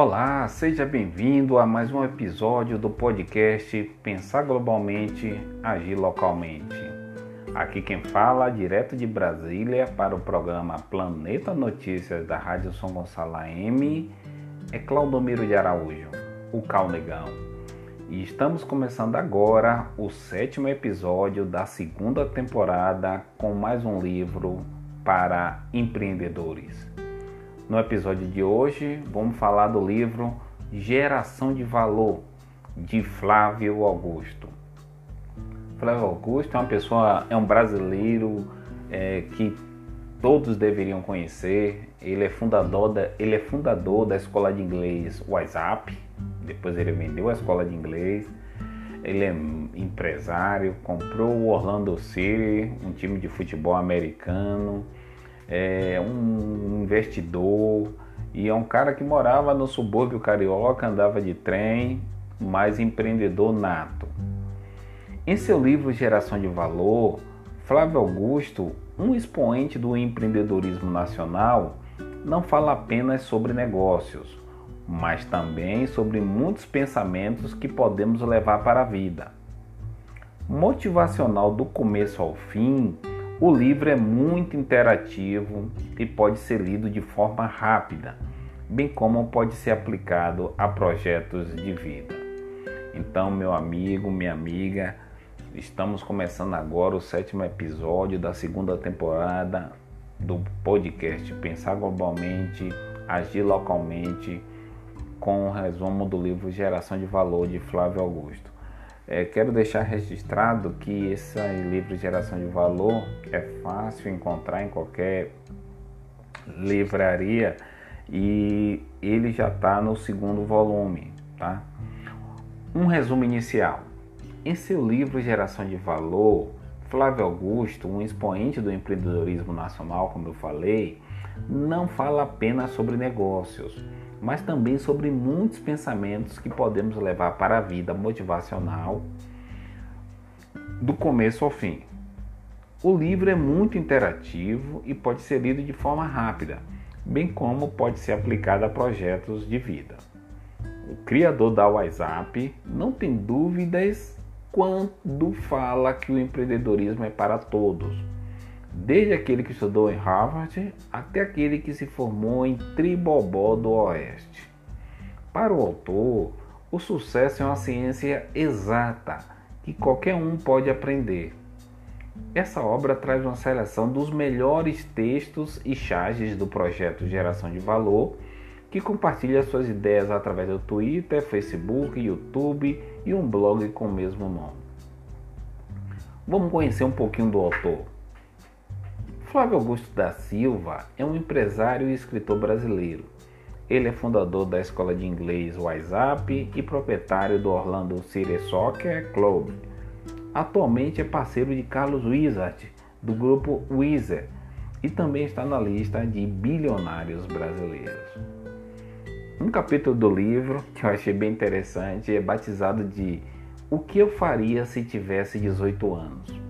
Olá, seja bem-vindo a mais um episódio do podcast Pensar Globalmente, Agir Localmente. Aqui quem fala, direto de Brasília, para o programa Planeta Notícias da Rádio São Gonçalo AM, é Claudomiro de Araújo, o Calnegão. E estamos começando agora o sétimo episódio da segunda temporada com mais um livro para empreendedores. No episódio de hoje, vamos falar do livro Geração de Valor, de Flávio Augusto. Flávio Augusto é uma pessoa, é um brasileiro é, que todos deveriam conhecer. Ele é fundador da, ele é fundador da escola de inglês WhatsApp. Depois ele vendeu a escola de inglês. Ele é empresário, comprou o Orlando City, um time de futebol americano é um investidor e é um cara que morava no subúrbio carioca, andava de trem, mas empreendedor nato. Em seu livro Geração de Valor, Flávio Augusto, um expoente do empreendedorismo nacional, não fala apenas sobre negócios, mas também sobre muitos pensamentos que podemos levar para a vida. Motivacional do começo ao fim, o livro é muito interativo e pode ser lido de forma rápida, bem como pode ser aplicado a projetos de vida. Então, meu amigo, minha amiga, estamos começando agora o sétimo episódio da segunda temporada do podcast Pensar Globalmente, Agir Localmente, com o um resumo do livro Geração de Valor de Flávio Augusto. É, quero deixar registrado que esse livro Geração de Valor é fácil encontrar em qualquer livraria e ele já está no segundo volume, tá? Um resumo inicial. Em seu livro Geração de Valor, Flávio Augusto, um expoente do empreendedorismo nacional, como eu falei, não fala apenas sobre negócios, mas também sobre muitos pensamentos que podemos levar para a vida motivacional do começo ao fim. O livro é muito interativo e pode ser lido de forma rápida, bem como pode ser aplicado a projetos de vida. O criador da WhatsApp não tem dúvidas quando fala que o empreendedorismo é para todos desde aquele que estudou em Harvard até aquele que se formou em Tribobó do Oeste. Para o autor, o sucesso é uma ciência exata que qualquer um pode aprender. Essa obra traz uma seleção dos melhores textos e charges do projeto Geração de Valor, que compartilha suas ideias através do Twitter, Facebook, YouTube e um blog com o mesmo nome. Vamos conhecer um pouquinho do autor. Flávio Augusto da Silva é um empresário e escritor brasileiro. Ele é fundador da escola de inglês WhatsApp e proprietário do Orlando City Soccer Club. Atualmente é parceiro de Carlos Wizard, do grupo Wizard, e também está na lista de bilionários brasileiros. Um capítulo do livro que eu achei bem interessante é batizado de O que eu faria se tivesse 18 anos.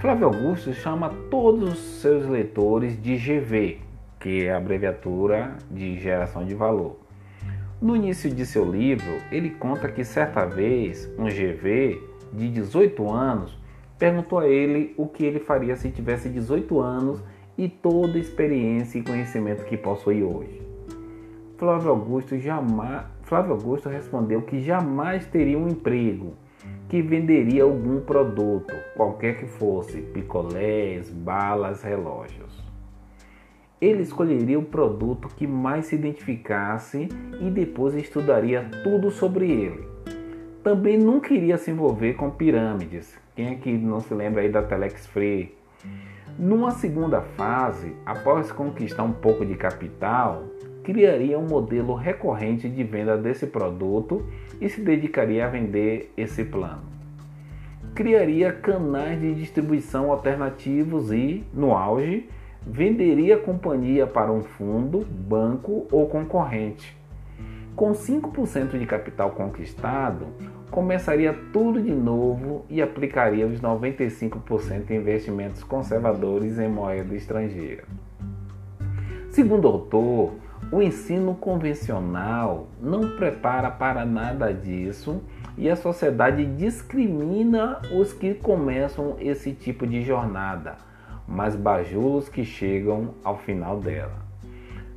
Flávio Augusto chama todos os seus leitores de GV, que é a abreviatura de geração de valor. No início de seu livro, ele conta que certa vez um GV de 18 anos perguntou a ele o que ele faria se tivesse 18 anos e toda a experiência e conhecimento que possui hoje. Flávio Augusto, jamais, Flávio Augusto respondeu que jamais teria um emprego que venderia algum produto, qualquer que fosse, picolés, balas, relógios. Ele escolheria o produto que mais se identificasse e depois estudaria tudo sobre ele. Também não queria se envolver com pirâmides. Quem é que não se lembra aí da Telex Free? Numa segunda fase, após conquistar um pouco de capital, criaria um modelo recorrente de venda desse produto e se dedicaria a vender esse plano. Criaria canais de distribuição alternativos e, no auge, venderia a companhia para um fundo, banco ou concorrente. Com 5% de capital conquistado, começaria tudo de novo e aplicaria os 95% em investimentos conservadores em moeda estrangeira. Segundo o autor, O ensino convencional não prepara para nada disso e a sociedade discrimina os que começam esse tipo de jornada, mas bajula os que chegam ao final dela.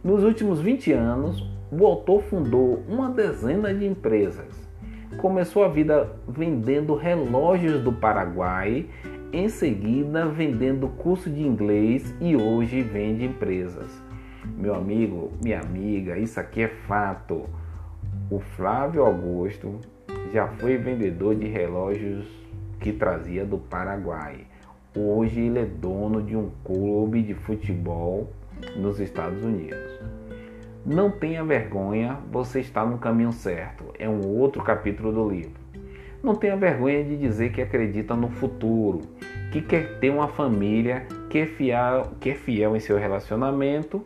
Nos últimos 20 anos, o autor fundou uma dezena de empresas. Começou a vida vendendo relógios do Paraguai, em seguida vendendo curso de inglês e hoje vende empresas. Meu amigo, minha amiga, isso aqui é fato. O Flávio Augusto já foi vendedor de relógios que trazia do Paraguai. Hoje ele é dono de um clube de futebol nos Estados Unidos. Não tenha vergonha, você está no caminho certo. É um outro capítulo do livro. Não tenha vergonha de dizer que acredita no futuro, que quer ter uma família, que é fiel, que é fiel em seu relacionamento,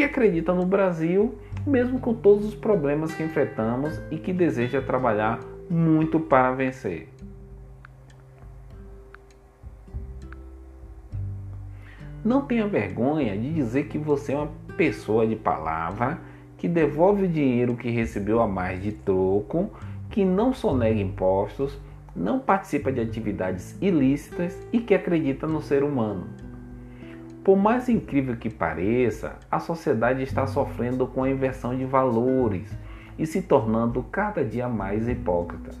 que acredita no Brasil, mesmo com todos os problemas que enfrentamos e que deseja trabalhar muito para vencer. Não tenha vergonha de dizer que você é uma pessoa de palavra que devolve o dinheiro que recebeu a mais de troco, que não sonega impostos, não participa de atividades ilícitas e que acredita no ser humano. Por mais incrível que pareça, a sociedade está sofrendo com a inversão de valores e se tornando cada dia mais hipócrita.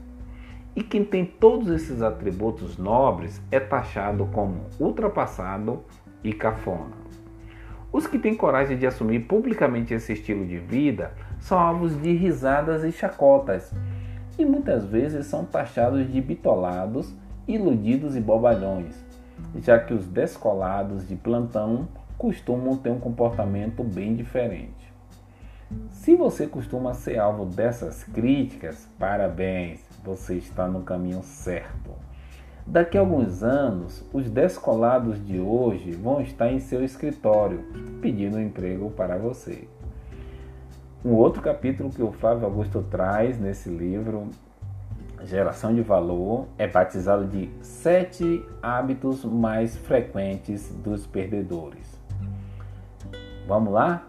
E quem tem todos esses atributos nobres é taxado como ultrapassado e cafona. Os que têm coragem de assumir publicamente esse estilo de vida são alvos de risadas e chacotas, e muitas vezes são taxados de bitolados, iludidos e bobalhões, já que os descolados de plantão costumam ter um comportamento bem diferente. Se você costuma ser alvo dessas críticas, parabéns, você está no caminho certo. Daqui a alguns anos, os descolados de hoje vão estar em seu escritório pedindo um emprego para você. Um outro capítulo que o Flávio Augusto traz nesse livro, Geração de Valor, é batizado de Sete Hábitos Mais Frequentes dos Perdedores. Vamos lá?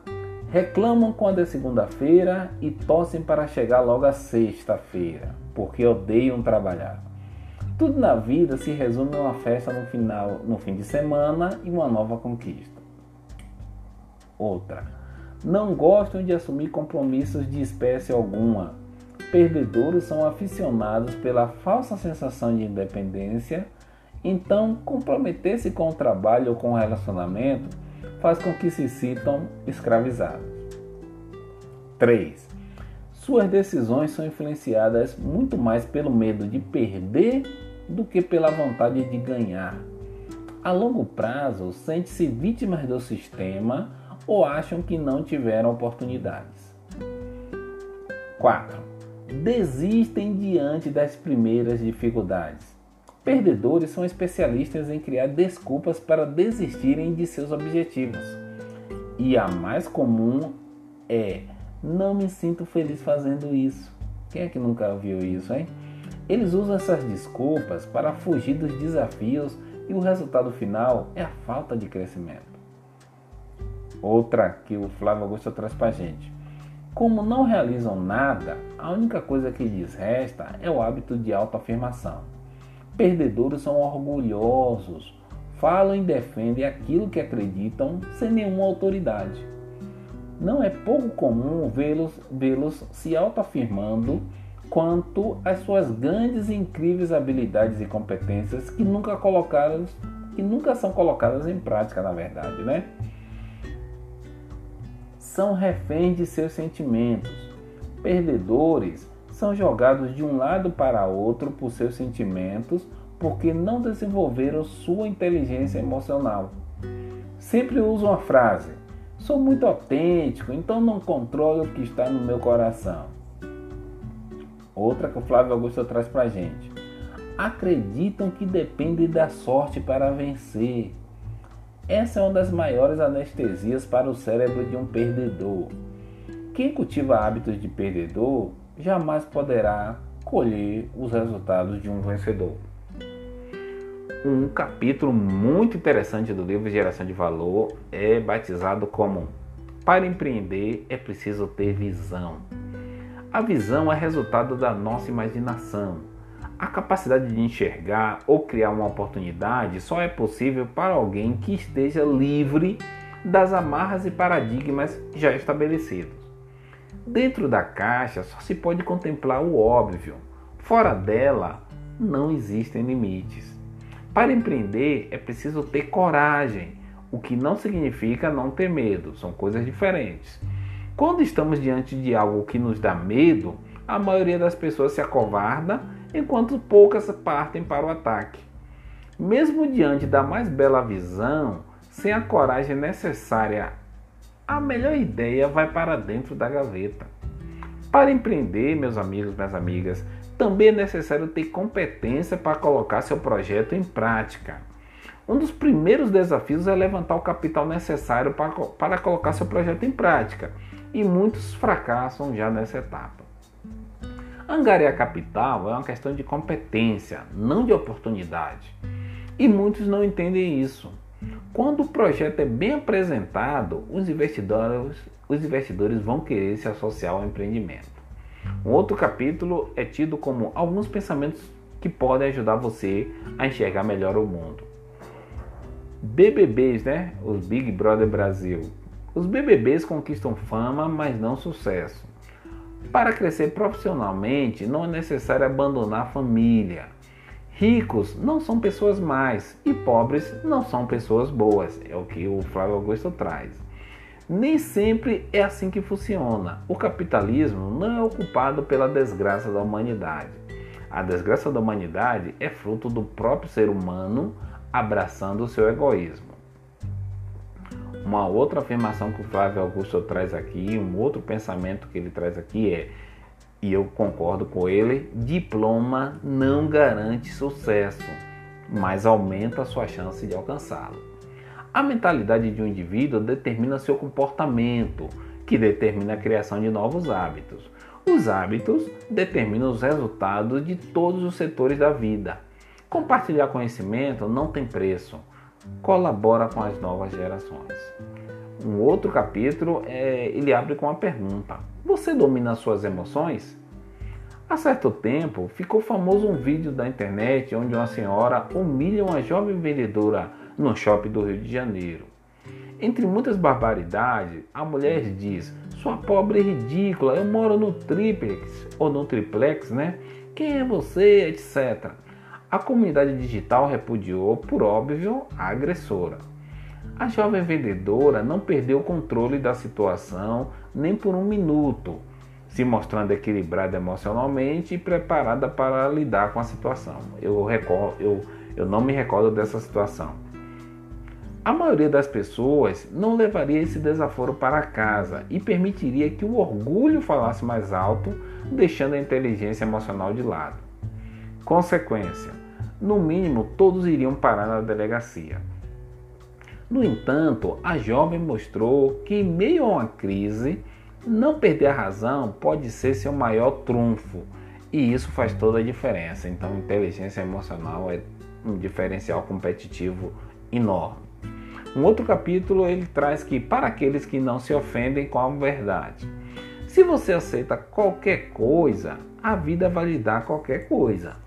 Reclamam quando é segunda-feira e torcem para chegar logo a sexta-feira, porque odeiam trabalhar. Tudo na vida se resume a uma festa no final, no fim de semana e uma nova conquista. Outra. Não gostam de assumir compromissos de espécie alguma. Perdedores são aficionados pela falsa sensação de independência, então comprometer-se com o trabalho ou com o relacionamento faz com que se sintam escravizados. 3. Suas decisões são influenciadas muito mais pelo medo de perder do que pela vontade de ganhar. A longo prazo, sente-se vítimas do sistema ou acham que não tiveram oportunidades. 4. Desistem diante das primeiras dificuldades. Perdedores são especialistas em criar desculpas para desistirem de seus objetivos. E a mais comum é: não me sinto feliz fazendo isso. Quem é que nunca viu isso, hein? Eles usam essas desculpas para fugir dos desafios e o resultado final é a falta de crescimento. Outra que o Flávio Augusto traz para gente. Como não realizam nada, a única coisa que lhes resta é o hábito de autoafirmação. Perdedores são orgulhosos, falam e defendem aquilo que acreditam sem nenhuma autoridade. Não é pouco comum vê-los vê se autoafirmando quanto às suas grandes e incríveis habilidades e competências que nunca colocadas, que nunca são colocadas em prática, na verdade, né? São reféns de seus sentimentos. Perdedores são jogados de um lado para outro por seus sentimentos porque não desenvolveram sua inteligência emocional. Sempre usam a frase: sou muito autêntico, então não controlo o que está no meu coração. Outra que o Flávio Augusto traz para gente. Acreditam que depende da sorte para vencer. Essa é uma das maiores anestesias para o cérebro de um perdedor. Quem cultiva hábitos de perdedor jamais poderá colher os resultados de um vencedor. Um capítulo muito interessante do livro Geração de Valor é batizado como Para empreender é preciso ter visão. A visão é resultado da nossa imaginação. A capacidade de enxergar ou criar uma oportunidade só é possível para alguém que esteja livre das amarras e paradigmas já estabelecidos. Dentro da caixa só se pode contemplar o óbvio, fora dela não existem limites. Para empreender é preciso ter coragem, o que não significa não ter medo, são coisas diferentes. Quando estamos diante de algo que nos dá medo, a maioria das pessoas se acovarda, enquanto poucas partem para o ataque. Mesmo diante da mais bela visão, sem a coragem necessária, a melhor ideia vai para dentro da gaveta. Para empreender, meus amigos, minhas amigas, também é necessário ter competência para colocar seu projeto em prática. Um dos primeiros desafios é levantar o capital necessário para, para colocar seu projeto em prática, e muitos fracassam já nessa etapa. Angariar capital é uma questão de competência, não de oportunidade. E muitos não entendem isso. Quando o projeto é bem apresentado, os investidores, os investidores vão querer se associar ao empreendimento. Um outro capítulo é tido como alguns pensamentos que podem ajudar você a enxergar melhor o mundo. BBBs, né? Os Big Brother Brasil. Os BBBs conquistam fama, mas não sucesso. Para crescer profissionalmente, não é necessário abandonar a família. Ricos não são pessoas más e pobres não são pessoas boas, é o que o Flávio Augusto traz. Nem sempre é assim que funciona. O capitalismo não é ocupado pela desgraça da humanidade. A desgraça da humanidade é fruto do próprio ser humano abraçando o seu egoísmo. Uma outra afirmação que o Flávio Augusto traz aqui, um outro pensamento que ele traz aqui é e eu concordo com ele, diploma não garante sucesso, mas aumenta a sua chance de alcançá-lo. A mentalidade de um indivíduo determina seu comportamento, que determina a criação de novos hábitos. Os hábitos determinam os resultados de todos os setores da vida. Compartilhar conhecimento não tem preço, colabora com as novas gerações. Um outro capítulo é, ele abre com uma pergunta: Você domina as suas emoções? Há certo tempo ficou famoso um vídeo da internet onde uma senhora humilha uma jovem vendedora no shopping do Rio de Janeiro. Entre muitas barbaridades, a mulher diz: Sua pobre e ridícula, eu moro no triplex ou no triplex, né? Quem é você? etc. A comunidade digital repudiou, por óbvio, a agressora. A jovem vendedora não perdeu o controle da situação nem por um minuto, se mostrando equilibrada emocionalmente e preparada para lidar com a situação. Eu, recordo, eu, eu não me recordo dessa situação. A maioria das pessoas não levaria esse desaforo para casa e permitiria que o orgulho falasse mais alto, deixando a inteligência emocional de lado. Consequência: no mínimo, todos iriam parar na delegacia. No entanto, a jovem mostrou que, em meio a uma crise, não perder a razão pode ser seu maior trunfo e isso faz toda a diferença. Então, inteligência emocional é um diferencial competitivo enorme. Um outro capítulo ele traz que para aqueles que não se ofendem com a verdade. Se você aceita qualquer coisa, a vida vai lhe dar qualquer coisa.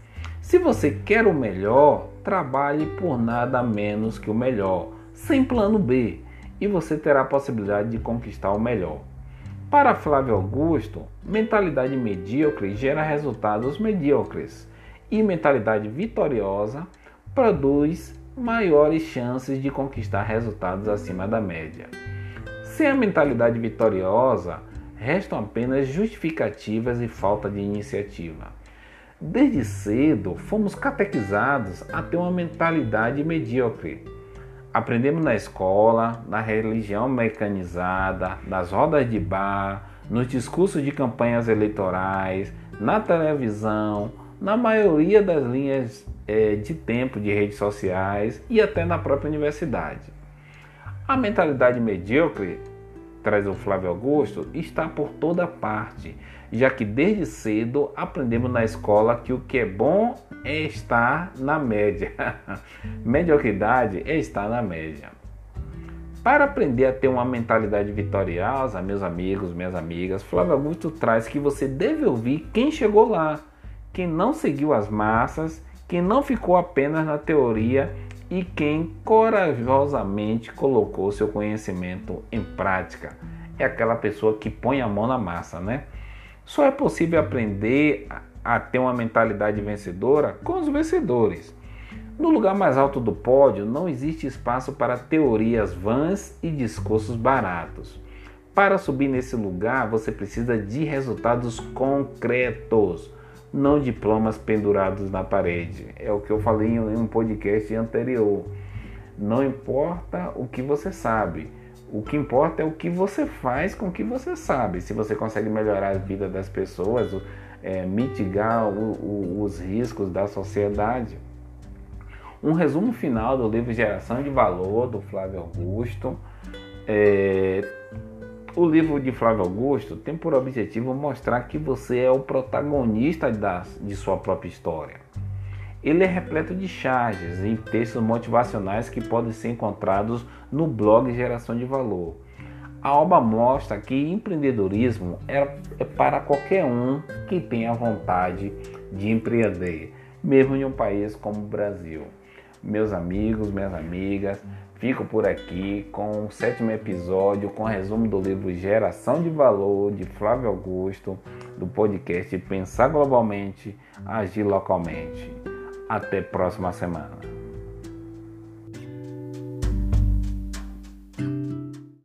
Se você quer o melhor, trabalhe por nada menos que o melhor sem plano B, e você terá a possibilidade de conquistar o melhor. Para Flávio Augusto, mentalidade medíocre gera resultados medíocres e mentalidade vitoriosa produz maiores chances de conquistar resultados acima da média. Sem a mentalidade vitoriosa, restam apenas justificativas e falta de iniciativa. Desde cedo, fomos catequizados a ter uma mentalidade medíocre aprendemos na escola, na religião mecanizada, nas rodas de bar, nos discursos de campanhas eleitorais, na televisão, na maioria das linhas é, de tempo de redes sociais e até na própria universidade. A mentalidade medíocre, traz o Flávio Augusto, está por toda parte, já que desde cedo aprendemos na escola que o que é bom é estar na média. Mediocridade é estar na média. Para aprender a ter uma mentalidade vitoriosa, meus amigos, minhas amigas, Flávio Augusto traz que você deve ouvir quem chegou lá, quem não seguiu as massas, quem não ficou apenas na teoria e quem corajosamente colocou seu conhecimento em prática. É aquela pessoa que põe a mão na massa, né? Só é possível aprender a ter uma mentalidade vencedora com os vencedores. No lugar mais alto do pódio, não existe espaço para teorias vãs e discursos baratos. Para subir nesse lugar, você precisa de resultados concretos, não diplomas pendurados na parede. É o que eu falei em um podcast anterior. Não importa o que você sabe, o que importa é o que você faz com o que você sabe. Se você consegue melhorar a vida das pessoas, é, mitigar o, o, os riscos da sociedade. Um resumo final do livro Geração de Valor, do Flávio Augusto. É, o livro de Flávio Augusto tem por objetivo mostrar que você é o protagonista da, de sua própria história. Ele é repleto de charges e textos motivacionais que podem ser encontrados no blog Geração de Valor. A obra mostra que empreendedorismo é, é para qualquer um que tenha vontade de empreender, mesmo em um país como o Brasil meus amigos, minhas amigas. Fico por aqui com o sétimo episódio com resumo do livro Geração de Valor de Flávio Augusto, do podcast Pensar Globalmente, Agir Localmente. Até próxima semana.